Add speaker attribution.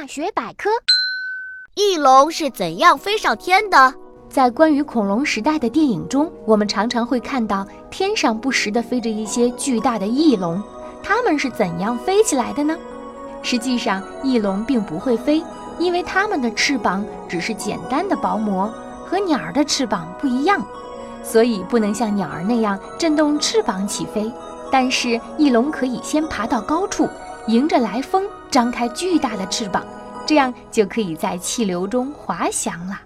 Speaker 1: 大学百科：
Speaker 2: 翼龙是怎样飞上天的？
Speaker 3: 在关于恐龙时代的电影中，我们常常会看到天上不时地飞着一些巨大的翼龙，它们是怎样飞起来的呢？实际上，翼龙并不会飞，因为它们的翅膀只是简单的薄膜，和鸟儿的翅膀不一样，所以不能像鸟儿那样振动翅膀起飞。但是，翼龙可以先爬到高处。迎着来风，张开巨大的翅膀，这样就可以在气流中滑翔了。